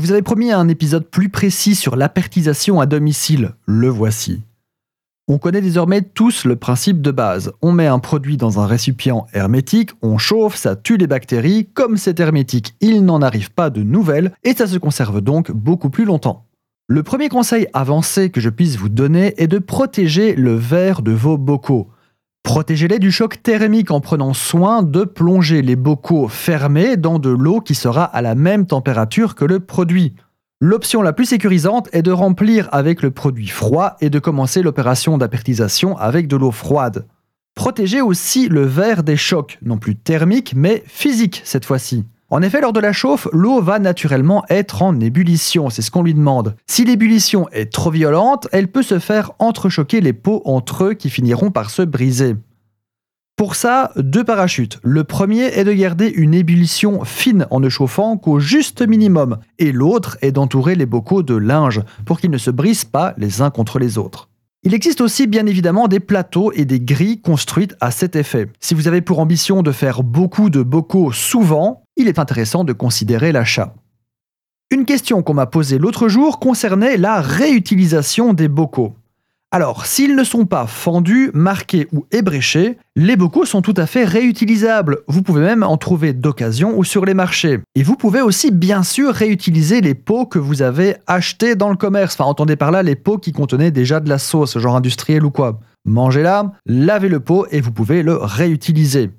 vous avais promis un épisode plus précis sur l'apertisation à domicile. Le voici. On connaît désormais tous le principe de base. On met un produit dans un récipient hermétique, on chauffe, ça tue les bactéries. Comme c'est hermétique, il n'en arrive pas de nouvelles et ça se conserve donc beaucoup plus longtemps. Le premier conseil avancé que je puisse vous donner est de protéger le verre de vos bocaux. Protégez-les du choc thermique en prenant soin de plonger les bocaux fermés dans de l'eau qui sera à la même température que le produit. L'option la plus sécurisante est de remplir avec le produit froid et de commencer l'opération d'apertisation avec de l'eau froide. Protégez aussi le verre des chocs, non plus thermiques mais physiques cette fois-ci. En effet, lors de la chauffe, l'eau va naturellement être en ébullition, c'est ce qu'on lui demande. Si l'ébullition est trop violente, elle peut se faire entrechoquer les pots entre eux qui finiront par se briser. Pour ça, deux parachutes. Le premier est de garder une ébullition fine en ne chauffant qu'au juste minimum, et l'autre est d'entourer les bocaux de linge pour qu'ils ne se brisent pas les uns contre les autres. Il existe aussi bien évidemment des plateaux et des grilles construites à cet effet. Si vous avez pour ambition de faire beaucoup de bocaux souvent, il est intéressant de considérer l'achat. Une question qu'on m'a posée l'autre jour concernait la réutilisation des bocaux. Alors, s'ils ne sont pas fendus, marqués ou ébréchés, les bocaux sont tout à fait réutilisables. Vous pouvez même en trouver d'occasion ou sur les marchés. Et vous pouvez aussi bien sûr réutiliser les pots que vous avez achetés dans le commerce. Enfin, entendez par là les pots qui contenaient déjà de la sauce, genre industrielle ou quoi. Mangez-la, lavez le pot et vous pouvez le réutiliser.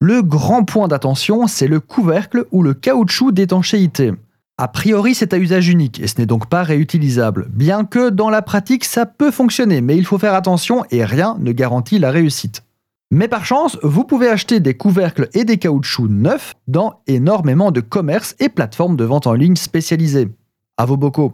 Le grand point d'attention, c'est le couvercle ou le caoutchouc d'étanchéité. A priori, c'est à usage unique et ce n'est donc pas réutilisable, bien que dans la pratique ça peut fonctionner, mais il faut faire attention et rien ne garantit la réussite. Mais par chance, vous pouvez acheter des couvercles et des caoutchoucs neufs dans énormément de commerces et plateformes de vente en ligne spécialisées. À vos bocaux.